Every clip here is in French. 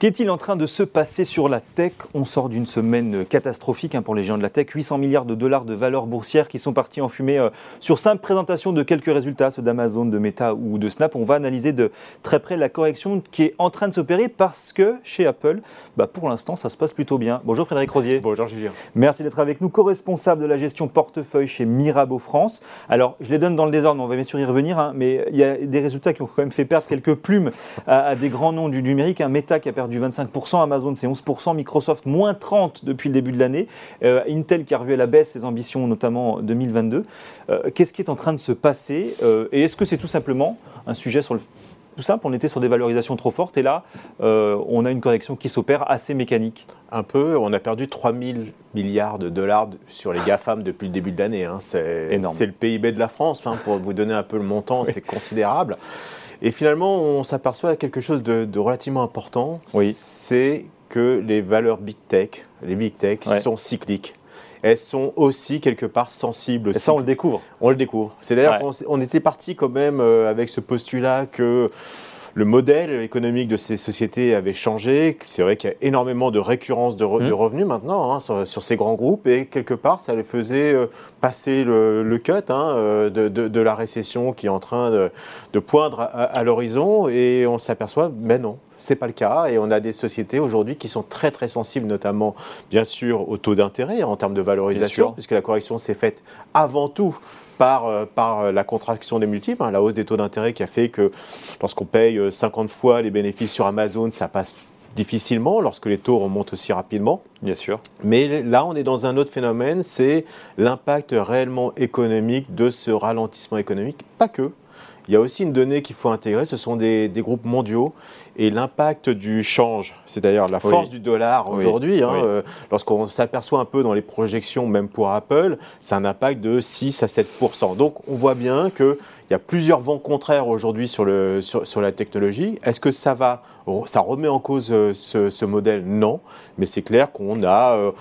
Qu'est-il en train de se passer sur la tech? On sort d'une semaine catastrophique hein, pour les géants de la tech. 800 milliards de dollars de valeur boursière qui sont partis en fumée euh, sur simple présentation de quelques résultats, ceux d'Amazon, de Meta ou de Snap. On va analyser de très près la correction qui est en train de s'opérer parce que chez Apple, bah, pour l'instant, ça se passe plutôt bien. Bonjour Frédéric Rosier. Bonjour Julien. Merci d'être avec nous, co-responsable de la gestion portefeuille chez Mirabeau France. Alors, je les donne dans le désordre, on va bien sûr y revenir, hein, mais il y a des résultats qui ont quand même fait perdre quelques plumes à, des grands noms du numérique. Un Meta qui a perdu du 25%, Amazon c'est 11%, Microsoft moins 30% depuis le début de l'année, euh, Intel qui a revu à la baisse ses ambitions notamment 2022. Euh, qu'est-ce qui est en train de se passer euh, Et est-ce que c'est tout simplement un sujet sur le tout simple, on était sur des valorisations trop fortes et là, on a une correction qui s'opère assez mécanique? Un peu, on a perdu 3 000 milliards de dollars sur les GAFAM depuis le début de l'année. Hein. C'est le PIB de la France, hein. pour vous donner un peu le montant, c'est considérable. Et finalement, on s'aperçoit quelque chose de, relativement important. Oui. C'est que les valeurs big tech, les big tech sont cycliques. Elles sont aussi quelque part sensibles. Et ça, on le découvre. On le découvre. C'est d'ailleurs qu'on était parti quand même euh, avec ce postulat que le modèle économique de ces sociétés avait changé. C'est vrai qu'il y a énormément de récurrence de, mmh. revenus maintenant hein, sur, ces grands groupes et quelque part, ça les faisait euh, passer le, cut hein, euh, de, la récession qui est en train de, poindre à, l'horizon et on s'aperçoit, mais non, c'est pas le cas et on a des sociétés aujourd'hui qui sont très très sensibles notamment bien sûr au taux d'intérêt en termes de valorisation puisque la correction s'est faite avant tout par, euh, par euh, la contraction des multiples, hein, la hausse des taux d'intérêt qui a fait que lorsqu'on paye 50 euh, fois les bénéfices sur Amazon, ça passe difficilement lorsque les taux remontent aussi rapidement. Bien sûr. Mais là, on est dans un autre phénomène, c'est l'impact réellement économique de ce ralentissement économique. Pas que. Il y a aussi une donnée qu'il faut intégrer, ce sont des, des groupes mondiaux et l'impact du change, c'est d'ailleurs la force du dollar aujourd'hui. Hein, euh, lorsqu'on s'aperçoit un peu dans les projections, même pour Apple, c'est un impact de 6 à 7 Donc on voit bien qu'il y a plusieurs vents contraires aujourd'hui sur, le, sur, la technologie. Est-ce que ça va, ça remet en cause euh, ce, modèle? Non, mais c'est clair qu'on a, euh,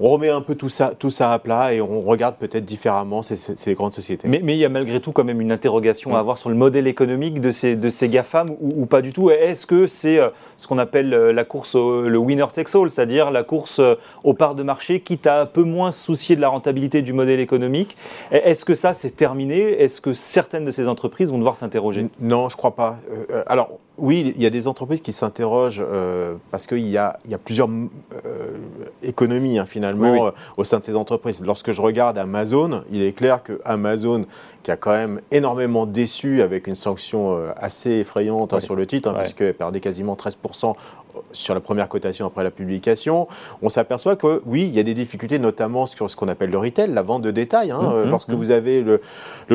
on remet un peu tout ça, tout ça à plat et on regarde peut-être différemment ces, grandes sociétés. Mais, il y a malgré tout quand même une interrogation à avoir sur le modèle économique de ces, de ces GAFAM ou, ou pas du tout. Est-ce que c'est euh, ce qu'on appelle la course, le winner takes all, c'est-à-dire la course aux parts de marché, quitte à un peu moins soucier de la rentabilité du modèle économique? Est-ce que ça, c'est terminé? Est-ce que certaines de ces entreprises vont devoir s'interroger Non, je ne crois pas. alors, oui, il y a des entreprises qui s'interrogent parce qu'il y, y a, plusieurs économies hein, finalement au sein de ces entreprises. Lorsque je regarde Amazon, il est clair que Amazon, qui a quand même énormément déçu avec une sanction assez effrayante hein, sur le titre, hein, puisqu'elle perdait quasiment 13% sur la première cotation après la publication, on s'aperçoit que oui, il y a des difficultés, notamment sur ce qu'on appelle le retail, la vente de détail. Hein. Mhm, lorsque mhm. vous avez le,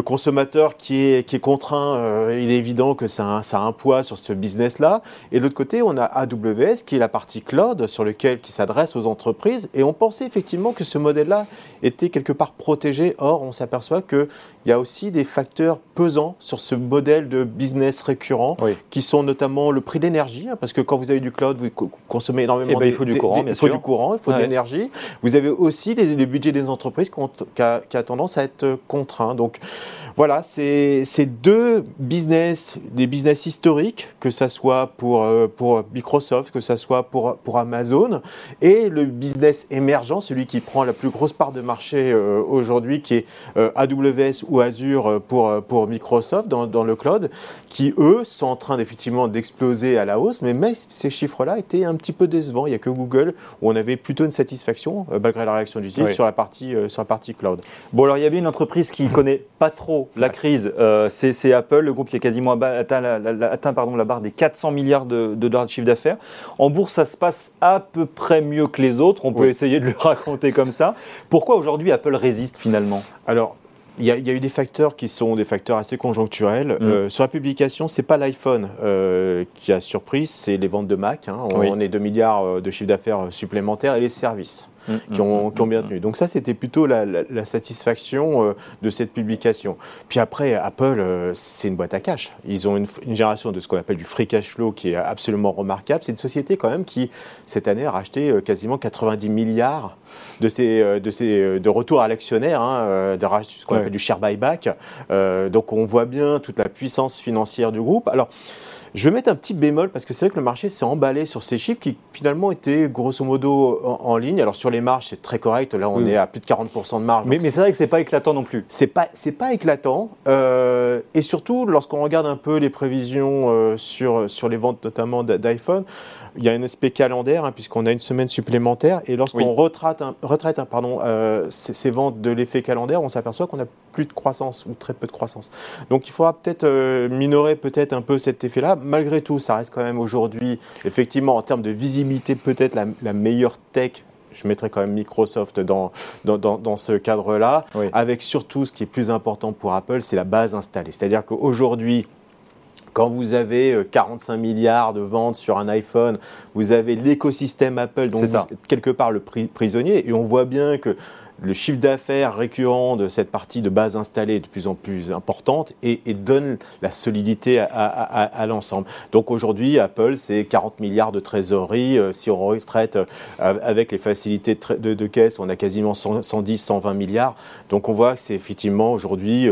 consommateur qui est, qui est contraint, euh, il est évident que ça a, ça a un poids sur ce business-là. Et de l'autre côté, on a AWS, qui est la partie cloud, sur lequel qui s'adresse aux entreprises. Et on pensait effectivement que ce modèle-là était quelque part protégé. Or, on s'aperçoit qu'il y a aussi des facteurs pesants sur ce modèle de business récurrent, qui sont notamment le prix d'énergie, hein, parce que quand vous avez du cloud, vous consommez énormément. Eh ben, il faut du courant, Il faut du courant, il faut de l'énergie. Vous avez aussi les, les budgets des entreprises qui, a, tendance à être contraints. Donc voilà, c'est deux business, des business historiques, que ce soit pour, euh, pour Microsoft, que ce soit pour, pour Amazon, et le business émergent, celui qui prend la plus grosse part de marché euh, aujourd'hui, qui est euh, AWS ou Azure pour, pour Microsoft dans, dans le cloud, qui eux sont en train effectivement d'exploser à la hausse, mais même ces chiffres-là étaient un petit peu décevants. Il n'y a que Google où on avait plutôt une satisfaction, malgré la réaction du site, sur, la partie, sur la partie cloud. Bon, alors il y a bien une entreprise qui connaît pas trop la crise, euh, c'est Apple, le groupe qui a quasiment atteint, la, pardon, la barre des 400 milliards de, dollars de chiffre d'affaires. En bourse, ça se passe à peu près mieux que les autres. On peut essayer de le raconter comme ça. Pourquoi aujourd'hui Apple résiste finalement? Alors, il y, a, eu des facteurs qui sont des facteurs assez conjoncturels. Mm. Euh, sur la publication, c'est pas l'iPhone euh, qui a surpris, c'est les ventes de Mac. Hein. On, est 2 milliards de chiffre d'affaires supplémentaires et les services. Mm, qui, ont, mm, bien mm, tenu. Donc ça, c'était plutôt la, satisfaction euh, de cette publication. Puis après, Apple, euh, c'est une boîte à cash. Ils ont une, génération de ce qu'on appelle du free cash flow qui est absolument remarquable. C'est une société quand même qui, cette année, a racheté euh, quasiment 90 milliards de, ces, de, de retours à l'actionnaire, hein, de ce qu'on appelle du share buyback. donc on voit bien toute la puissance financière du groupe. Alors, Je vais mettre un petit bémol parce que c'est vrai que le marché s'est emballé sur ces chiffres qui finalement étaient grosso modo en, ligne. Alors sur les marges, c'est très correct. Là, on est à plus de 40% de marge. Mais, c'est vrai que c'est pas éclatant non plus. C'est pas, c'est pas éclatant. Euh, et surtout, lorsqu'on regarde un peu les prévisions euh, sur, sur les ventes notamment d'iPhone, il y a un aspect calendaire, hein, puisqu'on a une semaine supplémentaire. Et lorsqu'on retraite, un, retraite un, pardon, euh, ces, ventes de l'effet calendaire, on s'aperçoit qu'on a plus de croissance ou très peu de croissance. Donc il faudra peut-être euh, minorer peut-être un peu cet effet-là. Malgré tout, ça reste quand même aujourd'hui, effectivement, en termes de visibilité, peut-être la, meilleure tech je mettrai quand même Microsoft dans, dans, dans, ce cadre-là, avec surtout ce qui est plus important pour Apple, c'est la base installée. C'est-à-dire qu'aujourd'hui, quand vous avez 45 euh, milliards de ventes sur un iPhone, vous avez l'écosystème Apple, donc quelque part le prisonnier, et on voit bien que le chiffre d'affaires récurrent de cette partie de base installée est de plus en plus importante et, donne la solidité à, l'ensemble. Donc aujourd'hui, Apple, c'est 40 milliards de trésorerie. Euh, si on retraite euh, avec les facilités de, caisse, on a quasiment 110, 120 milliards. Donc on voit que c'est effectivement aujourd'hui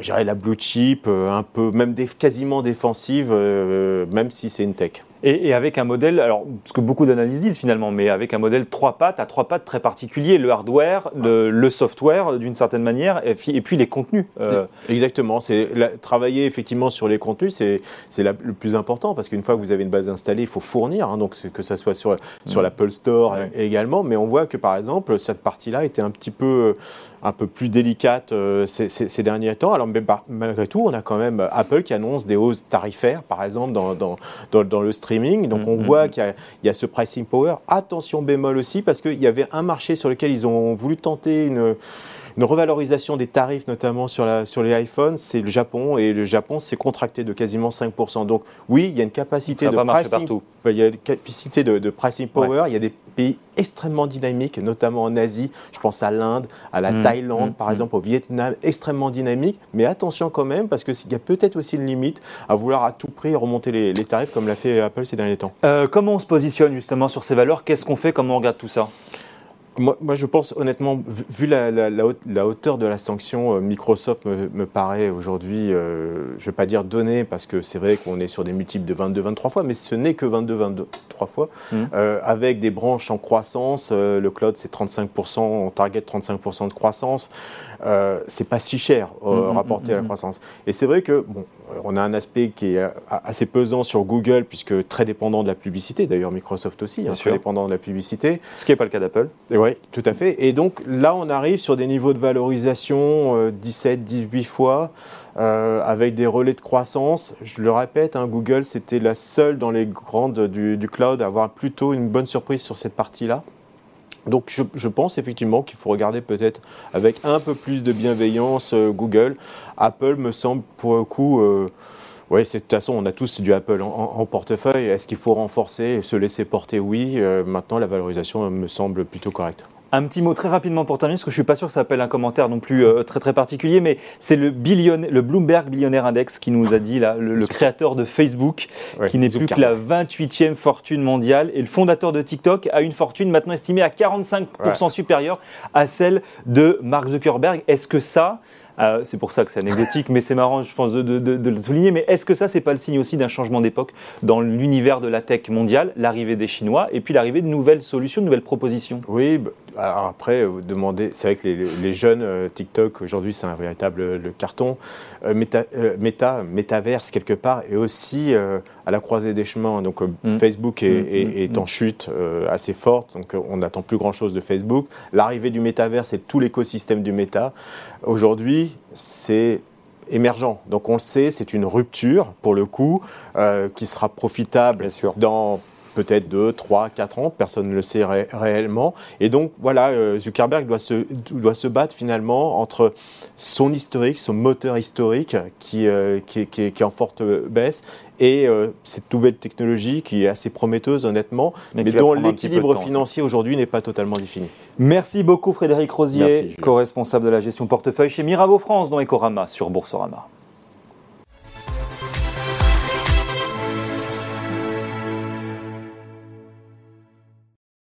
dirais la blue chip, euh, un peu, même quasiment défensive, euh, même si c'est une tech. Et, avec un modèle, alors, ce que beaucoup d'analyses disent finalement, mais avec un modèle trois pattes, à trois pattes très particulier, le hardware, le, software d'une certaine manière, et puis, et puis les contenus. Euh. Exactement, c'est travailler effectivement sur les contenus, c'est le plus important, parce qu'une fois que vous avez une base installée, il faut fournir, hein, donc que ça soit sur, sur mm. l'Apple Store également, mais on voit que par exemple, cette partie-là était un petit peu un peu plus délicate euh, ces, derniers temps. Alors, malgré tout, on a quand même Apple qui annonce des hausses tarifaires, par exemple, dans, dans, dans, le streaming. Donc, on mm, voit mm, mm. qu'il y, a ce pricing power. Attention bémol aussi, parce qu'il y avait un marché sur lequel ils ont voulu tenter une une revalorisation des tarifs, notamment sur, la, sur les iPhones, c'est le Japon. Et le Japon s'est contracté de quasiment 5%. Donc oui, il y a une capacité de pricing. Il y a une capacité de, pricing power. Il y a des pays extrêmement dynamiques, notamment en Asie. Je pense à l'Inde, à la mmh. Thaïlande, mmh. par mmh. exemple, au Vietnam, extrêmement dynamiques. Mais attention quand même, parce qu'il y a peut-être aussi une limite à vouloir à tout prix remonter les, tarifs, comme l'a fait Apple ces derniers temps. Euh, comment on se positionne justement sur ces valeurs? Qu'est-ce qu'on fait? Comment on regarde tout ça? Moi, je pense honnêtement, vu la, la, hauteur de la sanction, euh, Microsoft me, paraît aujourd'hui, euh, je ne vais pas dire donné, parce que c'est vrai qu'on est sur des multiples de 22-23 fois, mais ce n'est que 22-23 fois, mmh. euh, avec des branches en croissance. le cloud, c'est 35%, on target 35% de croissance. C'est pas si cher mmh, mmh, rapporté à la croissance. Et c'est vrai que, bon, on a un aspect qui est assez pesant sur Google, puisque très dépendant de la publicité, d'ailleurs Microsoft aussi, hein, très dépendant de la publicité. Ce qui n'est pas le cas d'Apple. Oui, tout à fait. Et donc là, on arrive sur des niveaux de valorisation 17, euh, 18 fois, euh, avec des relais de croissance. Je le répète, hein, Google, c'était la seule dans les grandes du, cloud à avoir plutôt une bonne surprise sur cette partie-là. Donc je, pense effectivement qu'il faut regarder peut-être avec un peu plus de bienveillance euh, Google. Apple me semble pour le coup... Oui, de toute façon, on a tous du Apple en, portefeuille. Est-ce qu'il faut renforcer, se laisser porter? Oui. Euh, maintenant, la valorisation me semble plutôt correcte. Un petit mot très rapidement pour terminer, parce que je ne suis pas sûr que ça appelle un commentaire non plus euh, très très particulier, mais c'est le, le Bloomberg Billionaire Index qui nous a dit, là, le, créateur de Facebook, qui n'est plus que la 28e fortune mondiale, et le fondateur de TikTok a une fortune maintenant estimée à 45% supérieure à celle de Mark Zuckerberg. Est-ce que ça, euh, c'est pour ça que c'est anecdotique, mais c'est marrant, je pense, de, le souligner. Mais est-ce que ça, c'est pas le signe aussi d'un changement d'époque dans l'univers de la tech mondiale, l'arrivée des Chinois et puis l'arrivée de nouvelles solutions, de nouvelles propositions? Oui, alors après, vous demandez, c'est vrai que les, jeunes euh, TikTok aujourd'hui, c'est un véritable le carton. Euh, méta, métaverse quelque part, et aussi à la croisée des chemins. Donc mm. Facebook est, mm, mm, en chute assez forte, donc on n'attend plus grand chose de Facebook. L'arrivée du métaverse et tout l'écosystème du méta. Aujourd'hui, c'est émergent. Donc on le sait, c'est une rupture pour le coup euh, qui sera profitable dans peut-être 2, 3, 4 ans, personne ne le sait réellement. Et donc voilà, euh, Zuckerberg doit se, doit se battre finalement entre son historique, son moteur historique qui, euh, qui, qui, est en forte baisse et euh, cette nouvelle technologie qui est assez prometteuse honnêtement, mais, dont l'équilibre financier aujourd'hui n'est pas totalement défini. Merci beaucoup Frédéric Rosier, co-responsable de la gestion portefeuille chez Mirabeau France dans Ecorama sur Boursorama.